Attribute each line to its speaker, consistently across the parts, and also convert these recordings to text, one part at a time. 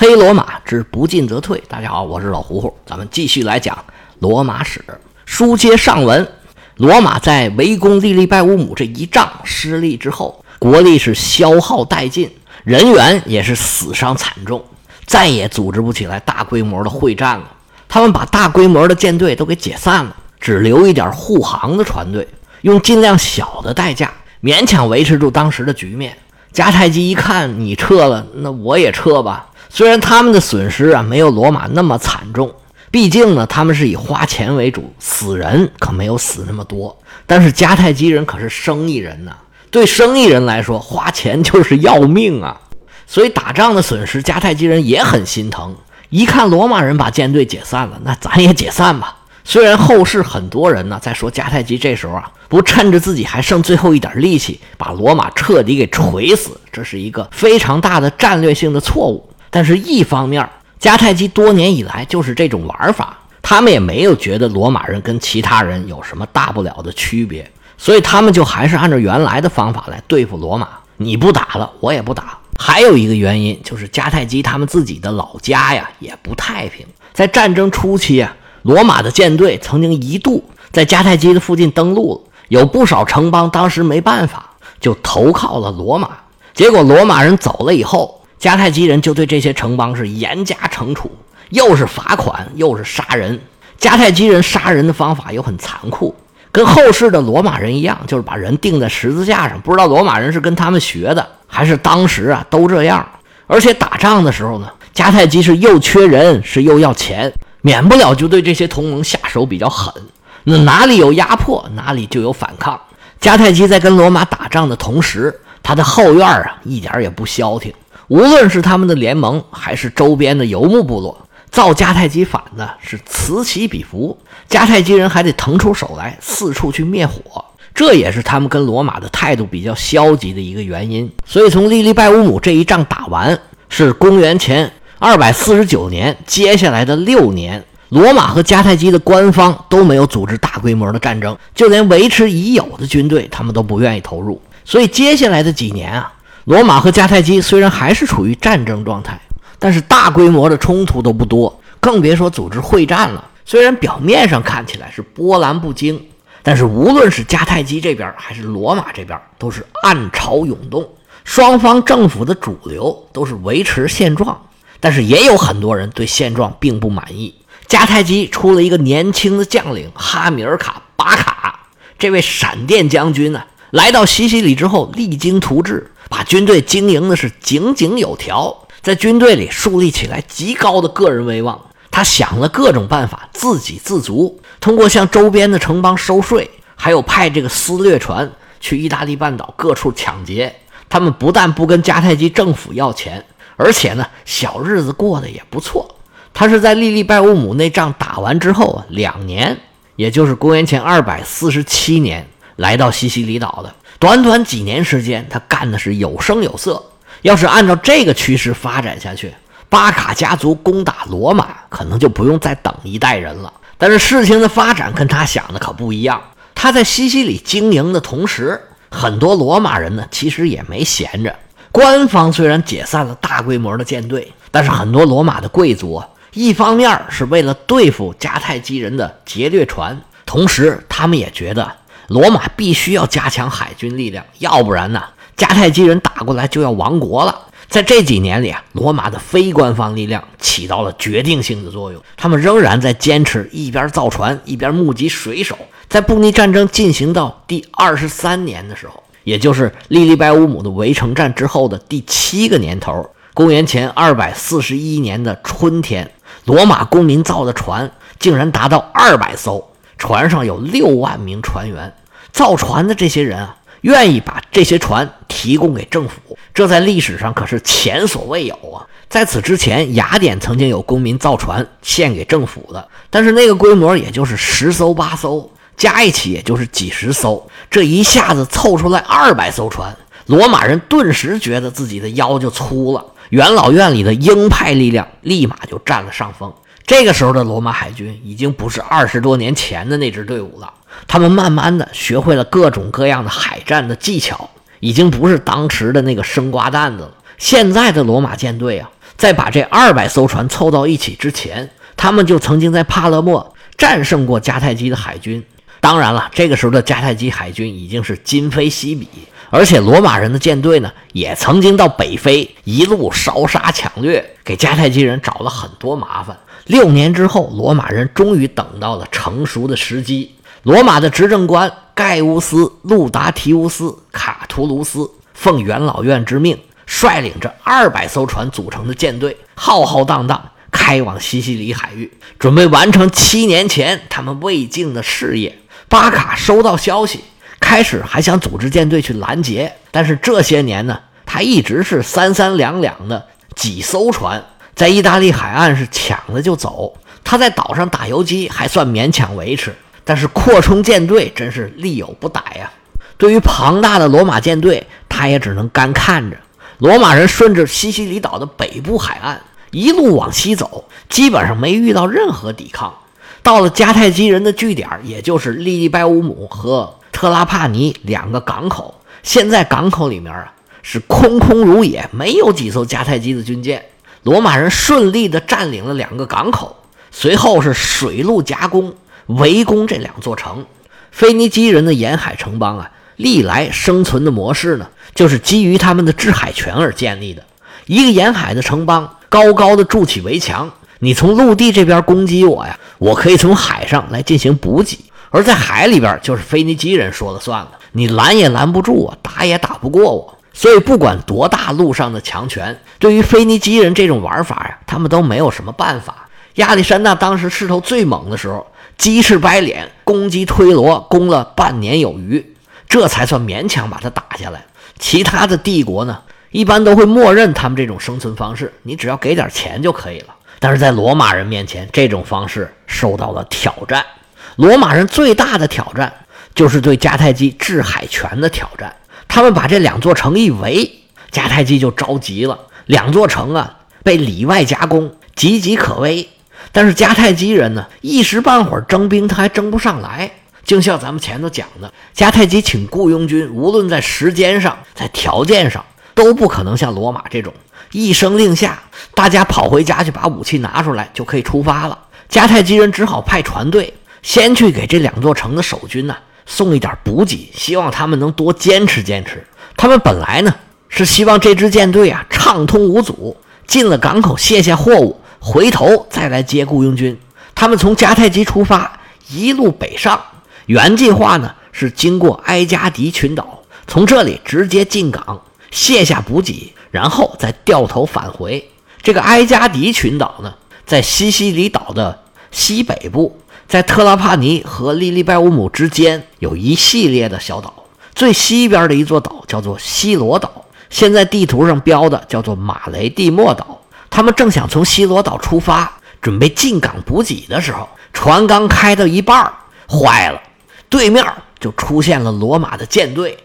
Speaker 1: 黑罗马之不进则退。大家好，我是老胡胡，咱们继续来讲罗马史。书接上文，罗马在围攻利利拜乌姆这一仗失利之后，国力是消耗殆尽，人员也是死伤惨重，再也组织不起来大规模的会战了。他们把大规模的舰队都给解散了，只留一点护航的船队，用尽量小的代价勉强维持住当时的局面。迦太基一看你撤了，那我也撤吧。虽然他们的损失啊没有罗马那么惨重，毕竟呢他们是以花钱为主，死人可没有死那么多。但是迦太基人可是生意人呐，对生意人来说花钱就是要命啊，所以打仗的损失迦太基人也很心疼。一看罗马人把舰队解散了，那咱也解散吧。虽然后世很多人呢在说迦太基这时候啊不趁着自己还剩最后一点力气把罗马彻底给锤死，这是一个非常大的战略性的错误。但是，一方面，迦太基多年以来就是这种玩法，他们也没有觉得罗马人跟其他人有什么大不了的区别，所以他们就还是按照原来的方法来对付罗马。你不打了，我也不打。还有一个原因就是迦太基他们自己的老家呀也不太平。在战争初期啊，罗马的舰队曾经一度在迦太基的附近登陆了，有不少城邦当时没办法就投靠了罗马。结果罗马人走了以后。迦太基人就对这些城邦是严加惩处，又是罚款，又是杀人。迦太基人杀人的方法又很残酷，跟后世的罗马人一样，就是把人钉在十字架上。不知道罗马人是跟他们学的，还是当时啊都这样。而且打仗的时候呢，迦太基是又缺人，是又要钱，免不了就对这些同盟下手比较狠。那哪里有压迫，哪里就有反抗。迦太基在跟罗马打仗的同时，他的后院啊一点也不消停。无论是他们的联盟，还是周边的游牧部落，造迦太基反的是此起彼伏。迦太基人还得腾出手来，四处去灭火，这也是他们跟罗马的态度比较消极的一个原因。所以，从利利拜乌姆这一仗打完，是公元前二百四十九年，接下来的六年，罗马和迦太基的官方都没有组织大规模的战争，就连维持已有的军队，他们都不愿意投入。所以，接下来的几年啊。罗马和迦太基虽然还是处于战争状态，但是大规模的冲突都不多，更别说组织会战了。虽然表面上看起来是波澜不惊，但是无论是迦太基这边还是罗马这边，都是暗潮涌动。双方政府的主流都是维持现状，但是也有很多人对现状并不满意。迦太基出了一个年轻的将领哈米尔卡·巴卡，这位闪电将军呢，来到西西里之后，励精图治。把军队经营的是井井有条，在军队里树立起来极高的个人威望。他想了各种办法，自给自足，通过向周边的城邦收税，还有派这个私掠船去意大利半岛各处抢劫。他们不但不跟迦太基政府要钱，而且呢，小日子过得也不错。他是在利利拜乌姆那仗打完之后啊，两年，也就是公元前二百四十七年，来到西西里岛的。短短几年时间，他干的是有声有色。要是按照这个趋势发展下去，巴卡家族攻打罗马可能就不用再等一代人了。但是事情的发展跟他想的可不一样。他在西西里经营的同时，很多罗马人呢其实也没闲着。官方虽然解散了大规模的舰队，但是很多罗马的贵族，一方面是为了对付迦太基人的劫掠船，同时他们也觉得。罗马必须要加强海军力量，要不然呢，迦太基人打过来就要亡国了。在这几年里啊，罗马的非官方力量起到了决定性的作用，他们仍然在坚持一边造船一边募集水手。在布匿战争进行到第二十三年的时候，也就是利利拜乌姆的围城战之后的第七个年头，公元前二百四十一年的春天，罗马公民造的船竟然达到二百艘。船上有六万名船员，造船的这些人啊，愿意把这些船提供给政府，这在历史上可是前所未有啊！在此之前，雅典曾经有公民造船献给政府的，但是那个规模也就是十艘八艘，加一起也就是几十艘，这一下子凑出来二百艘船，罗马人顿时觉得自己的腰就粗了，元老院里的鹰派力量立马就占了上风。这个时候的罗马海军已经不是二十多年前的那支队伍了，他们慢慢的学会了各种各样的海战的技巧，已经不是当时的那个生瓜蛋子了。现在的罗马舰队啊，在把这二百艘船凑到一起之前，他们就曾经在帕勒莫战胜过迦太基的海军。当然了，这个时候的迦太基海军已经是今非昔比，而且罗马人的舰队呢，也曾经到北非一路烧杀抢掠，给迦太基人找了很多麻烦。六年之后，罗马人终于等到了成熟的时机。罗马的执政官盖乌斯·路达提乌斯·卡图卢斯奉元老院之命，率领着二百艘船组成的舰队，浩浩荡荡开往西西里海域，准备完成七年前他们未竟的事业。巴卡收到消息，开始还想组织舰队去拦截，但是这些年呢，他一直是三三两两的几艘船在意大利海岸是抢了就走。他在岛上打游击还算勉强维持，但是扩充舰队真是力有不逮呀。对于庞大的罗马舰队，他也只能干看着。罗马人顺着西西里岛的北部海岸一路往西走，基本上没遇到任何抵抗。到了迦太基人的据点，也就是利利拜乌姆和特拉帕尼两个港口。现在港口里面啊是空空如也，没有几艘迦太基的军舰。罗马人顺利地占领了两个港口，随后是水陆夹攻，围攻这两座城。腓尼基人的沿海城邦啊，历来生存的模式呢，就是基于他们的制海权而建立的。一个沿海的城邦，高高的筑起围墙。你从陆地这边攻击我呀，我可以从海上来进行补给；而在海里边，就是腓尼基人说了算了，你拦也拦不住我，打也打不过我。所以，不管多大陆上的强权，对于腓尼基人这种玩法呀，他们都没有什么办法。亚历山大当时势头最猛的时候，鸡翅白脸攻击推罗，攻了半年有余，这才算勉强把他打下来。其他的帝国呢，一般都会默认他们这种生存方式，你只要给点钱就可以了。但是在罗马人面前，这种方式受到了挑战。罗马人最大的挑战就是对迦太基制海权的挑战。他们把这两座城一围，迦太基就着急了。两座城啊，被里外夹攻，岌岌可危。但是迦太基人呢，一时半会儿征兵他还征不上来。就像咱们前头讲的，迦太基请雇佣军，无论在时间上，在条件上，都不可能像罗马这种。一声令下，大家跑回家去，把武器拿出来，就可以出发了。迦太基人只好派船队先去给这两座城的守军呢送一点补给，希望他们能多坚持坚持。他们本来呢是希望这支舰队啊畅通无阻，进了港口卸下货物，回头再来接雇佣军。他们从迦太基出发，一路北上，原计划呢是经过埃加迪群岛，从这里直接进港卸下补给。然后再掉头返回。这个埃加迪群岛呢，在西西里岛的西北部，在特拉帕尼和利利拜乌姆之间有一系列的小岛。最西边的一座岛叫做西罗岛，现在地图上标的叫做马雷蒂莫岛。他们正想从西罗岛出发，准备进港补给的时候，船刚开到一半，坏了，对面就出现了罗马的舰队。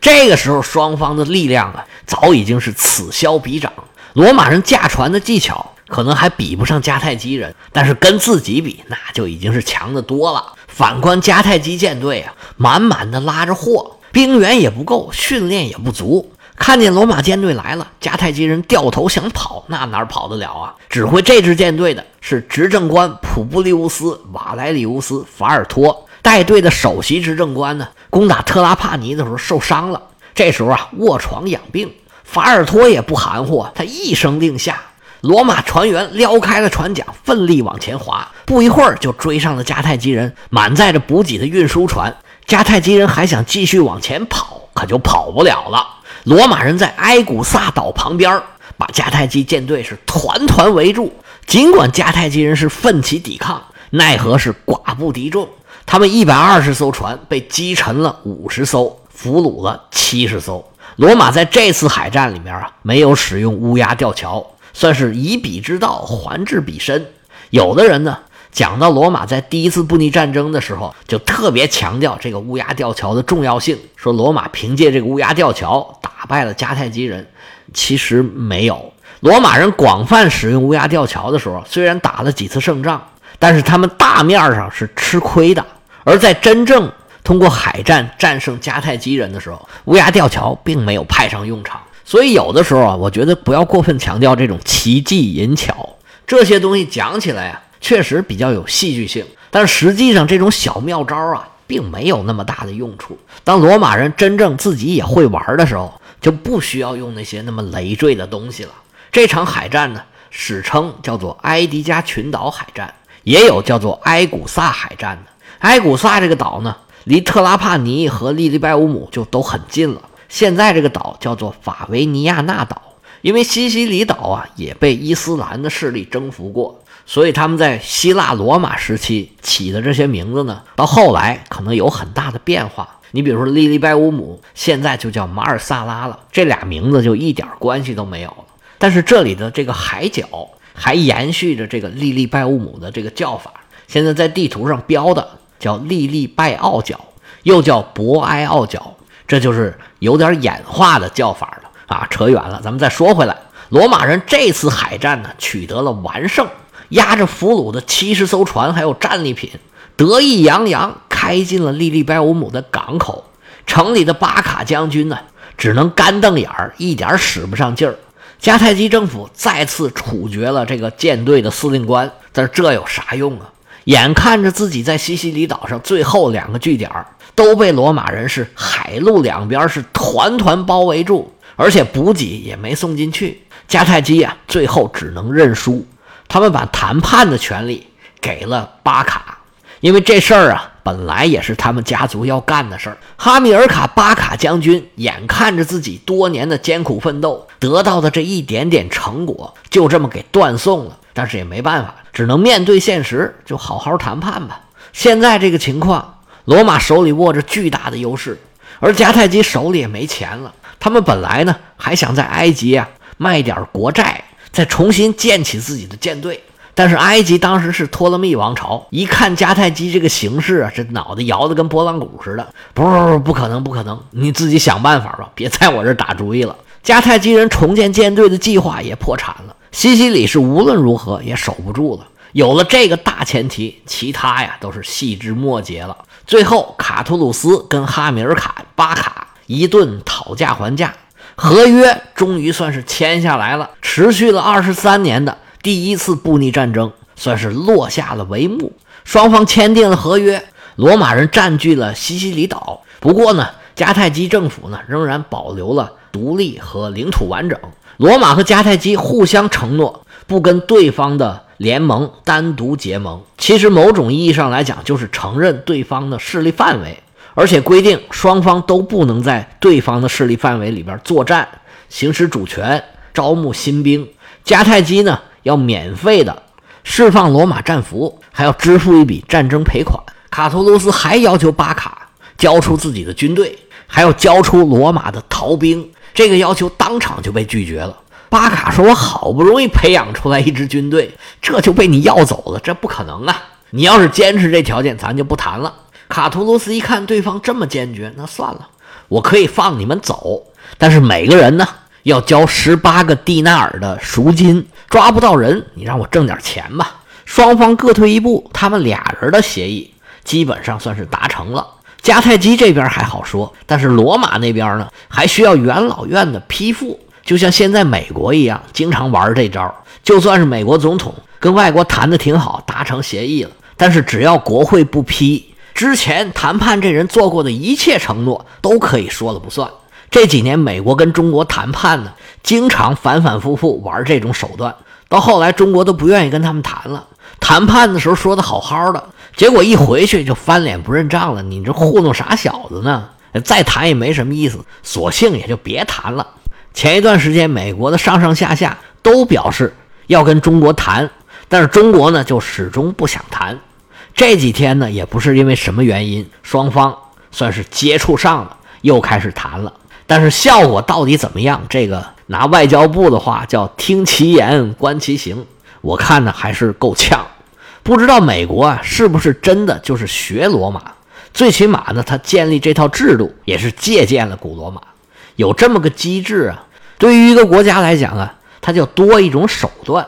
Speaker 1: 这个时候，双方的力量啊，早已经是此消彼长。罗马人驾船的技巧可能还比不上迦太基人，但是跟自己比，那就已经是强的多了。反观迦太基舰队啊，满满的拉着货，兵员也不够，训练也不足。看见罗马舰队来了，迦太基人掉头想跑，那哪跑得了啊？指挥这支舰队的是执政官普布利乌斯·瓦莱里乌斯·法尔托。带队的首席执政官呢，攻打特拉帕尼的时候受伤了。这时候啊，卧床养病。法尔托也不含糊，他一声令下，罗马船员撩开了船桨，奋力往前划。不一会儿就追上了迦太基人满载着补给的运输船。迦太基人还想继续往前跑，可就跑不了了。罗马人在埃古萨岛旁边把迦太基舰队是团团围住。尽管迦太基人是奋起抵抗，奈何是寡不敌众。他们一百二十艘船被击沉了五十艘，俘虏了七十艘。罗马在这次海战里面啊，没有使用乌鸦吊桥，算是以彼之道还治彼身。有的人呢，讲到罗马在第一次布匿战争的时候，就特别强调这个乌鸦吊桥的重要性，说罗马凭借这个乌鸦吊桥打败了迦太基人。其实没有，罗马人广泛使用乌鸦吊桥的时候，虽然打了几次胜仗，但是他们大面上是吃亏的。而在真正通过海战战胜迦太基人的时候，乌鸦吊桥并没有派上用场。所以有的时候啊，我觉得不要过分强调这种奇技淫巧，这些东西讲起来啊，确实比较有戏剧性，但实际上这种小妙招啊，并没有那么大的用处。当罗马人真正自己也会玩的时候，就不需要用那些那么累赘的东西了。这场海战呢，史称叫做埃迪加群岛海战，也有叫做埃古萨海战的。埃古萨这个岛呢，离特拉帕尼和利利拜乌姆就都很近了。现在这个岛叫做法维尼亚纳岛，因为西西里岛啊也被伊斯兰的势力征服过，所以他们在希腊罗马时期起的这些名字呢，到后来可能有很大的变化。你比如说利利拜乌姆，现在就叫马尔萨拉了，这俩名字就一点关系都没有了。但是这里的这个海角还延续着这个利利拜乌姆的这个叫法，现在在地图上标的叫利利拜奥角，又叫博埃奥角，这就是有点演化的叫法了啊！扯远了，咱们再说回来，罗马人这次海战呢取得了完胜，押着俘虏的七十艘船还有战利品，得意洋洋开进了利利拜乌姆的港口。城里的巴卡将军呢，只能干瞪眼儿，一点使不上劲儿。迦太基政府再次处决了这个舰队的司令官，但是这有啥用啊？眼看着自己在西西里岛上最后两个据点都被罗马人是海陆两边是团团包围住，而且补给也没送进去，迦太基呀，最后只能认输。他们把谈判的权利给了巴卡，因为这事儿啊。本来也是他们家族要干的事儿。哈米尔卡巴卡将军眼看着自己多年的艰苦奋斗得到的这一点点成果，就这么给断送了。但是也没办法，只能面对现实，就好好谈判吧。现在这个情况，罗马手里握着巨大的优势，而迦太基手里也没钱了。他们本来呢还想在埃及啊卖点国债，再重新建起自己的舰队。但是埃及当时是托勒密王朝，一看迦太基这个形势啊，这脑袋摇得跟拨浪鼓似的。不不不不可能，不可能！你自己想办法吧，别在我这打主意了。迦太基人重建舰队的计划也破产了，西西里是无论如何也守不住了。有了这个大前提，其他呀都是细枝末节了。最后，卡图鲁斯跟哈米尔卡巴卡一顿讨价还价，合约终于算是签下来了，持续了二十三年的。第一次布匿战争算是落下了帷幕，双方签订了合约。罗马人占据了西西里岛，不过呢，迦太基政府呢仍然保留了独立和领土完整。罗马和迦太基互相承诺不跟对方的联盟单独结盟，其实某种意义上来讲就是承认对方的势力范围，而且规定双方都不能在对方的势力范围里边作战、行使主权、招募新兵。迦太基呢？要免费的释放罗马战俘，还要支付一笔战争赔款。卡图卢斯还要求巴卡交出自己的军队，还要交出罗马的逃兵。这个要求当场就被拒绝了。巴卡说：“我好不容易培养出来一支军队，这就被你要走了，这不可能啊！你要是坚持这条件，咱就不谈了。”卡图卢斯一看对方这么坚决，那算了，我可以放你们走，但是每个人呢？要交十八个蒂纳尔的赎金，抓不到人，你让我挣点钱吧。双方各退一步，他们俩人的协议基本上算是达成了。迦太基这边还好说，但是罗马那边呢，还需要元老院的批复。就像现在美国一样，经常玩这招。就算是美国总统跟外国谈的挺好，达成协议了，但是只要国会不批，之前谈判这人做过的一切承诺都可以说了不算。这几年，美国跟中国谈判呢，经常反反复复玩这种手段，到后来中国都不愿意跟他们谈了。谈判的时候说的好好的，结果一回去就翻脸不认账了。你这糊弄啥小子呢？再谈也没什么意思，索性也就别谈了。前一段时间，美国的上上下下都表示要跟中国谈，但是中国呢就始终不想谈。这几天呢，也不是因为什么原因，双方算是接触上了，又开始谈了。但是效果到底怎么样？这个拿外交部的话叫“听其言，观其行”。我看呢还是够呛。不知道美国啊是不是真的就是学罗马？最起码呢，他建立这套制度也是借鉴了古罗马，有这么个机制啊。对于一个国家来讲啊，它就多一种手段。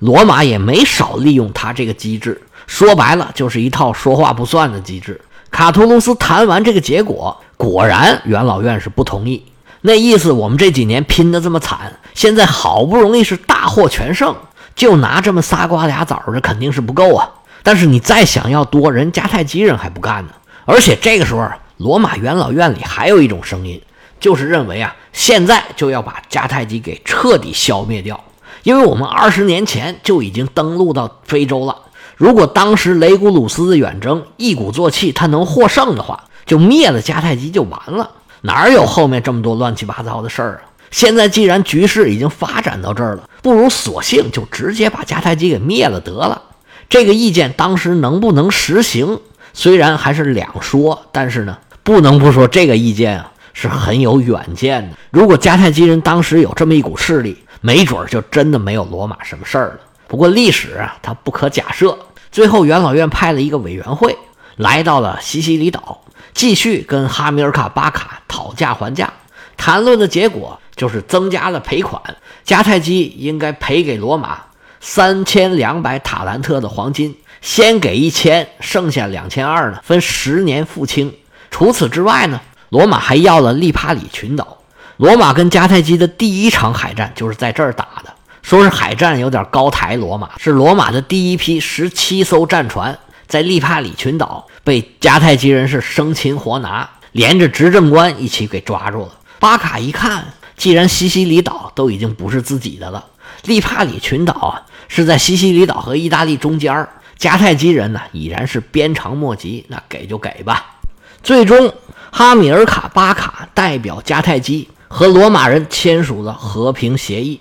Speaker 1: 罗马也没少利用他这个机制，说白了就是一套说话不算的机制。卡图卢斯谈完这个结果。果然，元老院是不同意。那意思我们这几年拼的这么惨，现在好不容易是大获全胜，就拿这么仨瓜俩枣，这肯定是不够啊。但是你再想要多，人迦太基人还不干呢。而且这个时候，罗马元老院里还有一种声音，就是认为啊，现在就要把迦太基给彻底消灭掉，因为我们二十年前就已经登陆到非洲了。如果当时雷古鲁斯的远征一鼓作气，他能获胜的话，就灭了迦太基就完了。哪有后面这么多乱七八糟的事儿啊？现在既然局势已经发展到这儿了，不如索性就直接把迦太基给灭了得了。这个意见当时能不能实行，虽然还是两说，但是呢，不能不说这个意见啊是很有远见的。如果迦太基人当时有这么一股势力，没准就真的没有罗马什么事儿了。不过历史啊，它不可假设。最后，元老院派了一个委员会来到了西西里岛。继续跟哈米尔卡巴卡讨价还价，谈论的结果就是增加了赔款，迦太基应该赔给罗马三千两百塔兰特的黄金，先给一千，剩下两千二呢，分十年付清。除此之外呢，罗马还要了利帕里群岛。罗马跟迦太基的第一场海战就是在这儿打的，说是海战有点高抬罗马，是罗马的第一批十七艘战船。在利帕里群岛被迦太基人是生擒活拿，连着执政官一起给抓住了。巴卡一看，既然西西里岛都已经不是自己的了，利帕里群岛啊是在西西里岛和意大利中间迦太基人呢已然是鞭长莫及，那给就给吧。最终，哈米尔卡巴卡代表迦太基和罗马人签署了和平协议。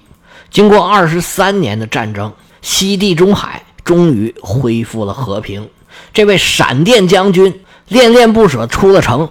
Speaker 1: 经过二十三年的战争，西地中海终于恢复了和平。这位闪电将军恋恋不舍出了城，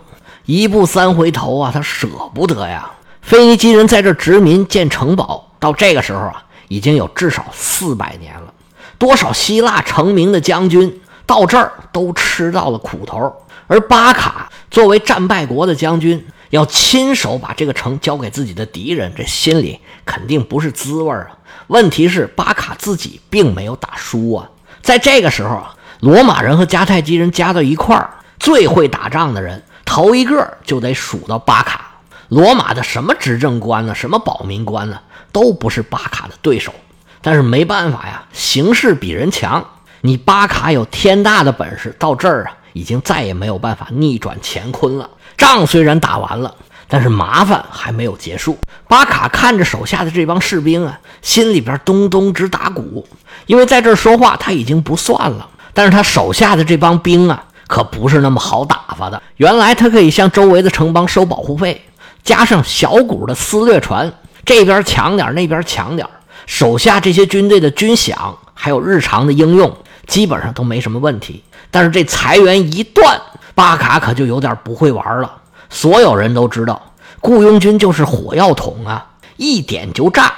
Speaker 1: 一步三回头啊，他舍不得呀。腓尼基人在这殖民建城堡，到这个时候啊，已经有至少四百年了。多少希腊成名的将军到这儿都吃到了苦头，而巴卡作为战败国的将军，要亲手把这个城交给自己的敌人，这心里肯定不是滋味啊。问题是巴卡自己并没有打输啊，在这个时候啊。罗马人和迦太基人加到一块儿，最会打仗的人头一个就得数到巴卡。罗马的什么执政官呢，什么保民官呢，都不是巴卡的对手。但是没办法呀，形势比人强。你巴卡有天大的本事，到这儿啊，已经再也没有办法逆转乾坤了。仗虽然打完了，但是麻烦还没有结束。巴卡看着手下的这帮士兵啊，心里边咚咚直打鼓，因为在这儿说话他已经不算了。但是他手下的这帮兵啊，可不是那么好打发的。原来他可以向周围的城邦收保护费，加上小股的私掠船，这边抢点，那边抢点。手下这些军队的军饷还有日常的应用，基本上都没什么问题。但是这财源一断，巴卡可就有点不会玩了。所有人都知道，雇佣军就是火药桶啊，一点就炸。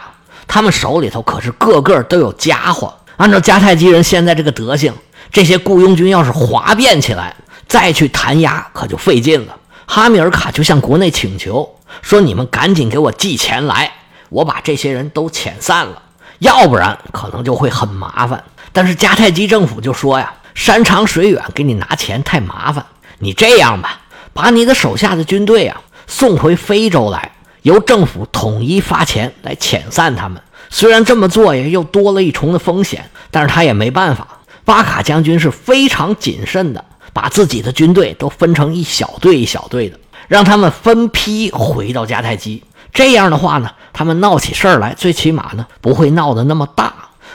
Speaker 1: 他们手里头可是个个都有家伙。按照迦太基人现在这个德行。这些雇佣军要是哗变起来，再去弹压可就费劲了。哈米尔卡就向国内请求说：“你们赶紧给我寄钱来，我把这些人都遣散了，要不然可能就会很麻烦。”但是迦太基政府就说呀：“山长水远，给你拿钱太麻烦。你这样吧，把你的手下的军队啊送回非洲来，由政府统一发钱来遣散他们。虽然这么做呀，又多了一重的风险，但是他也没办法。”巴卡将军是非常谨慎的，把自己的军队都分成一小队一小队的，让他们分批回到迦太基。这样的话呢，他们闹起事儿来，最起码呢不会闹得那么大。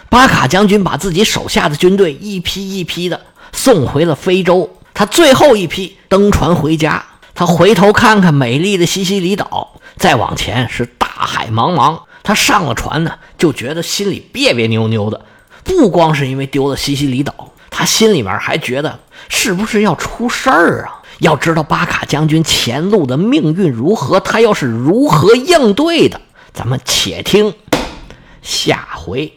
Speaker 1: 巴卡将军把自己手下的军队一批一批的送回了非洲。他最后一批登船回家，他回头看看美丽的西西里岛，再往前是大海茫茫。他上了船呢，就觉得心里别别扭扭的。不光是因为丢了西西里岛，他心里面还觉得是不是要出事儿啊？要知道巴卡将军前路的命运如何，他又是如何应对的？咱们且听下回。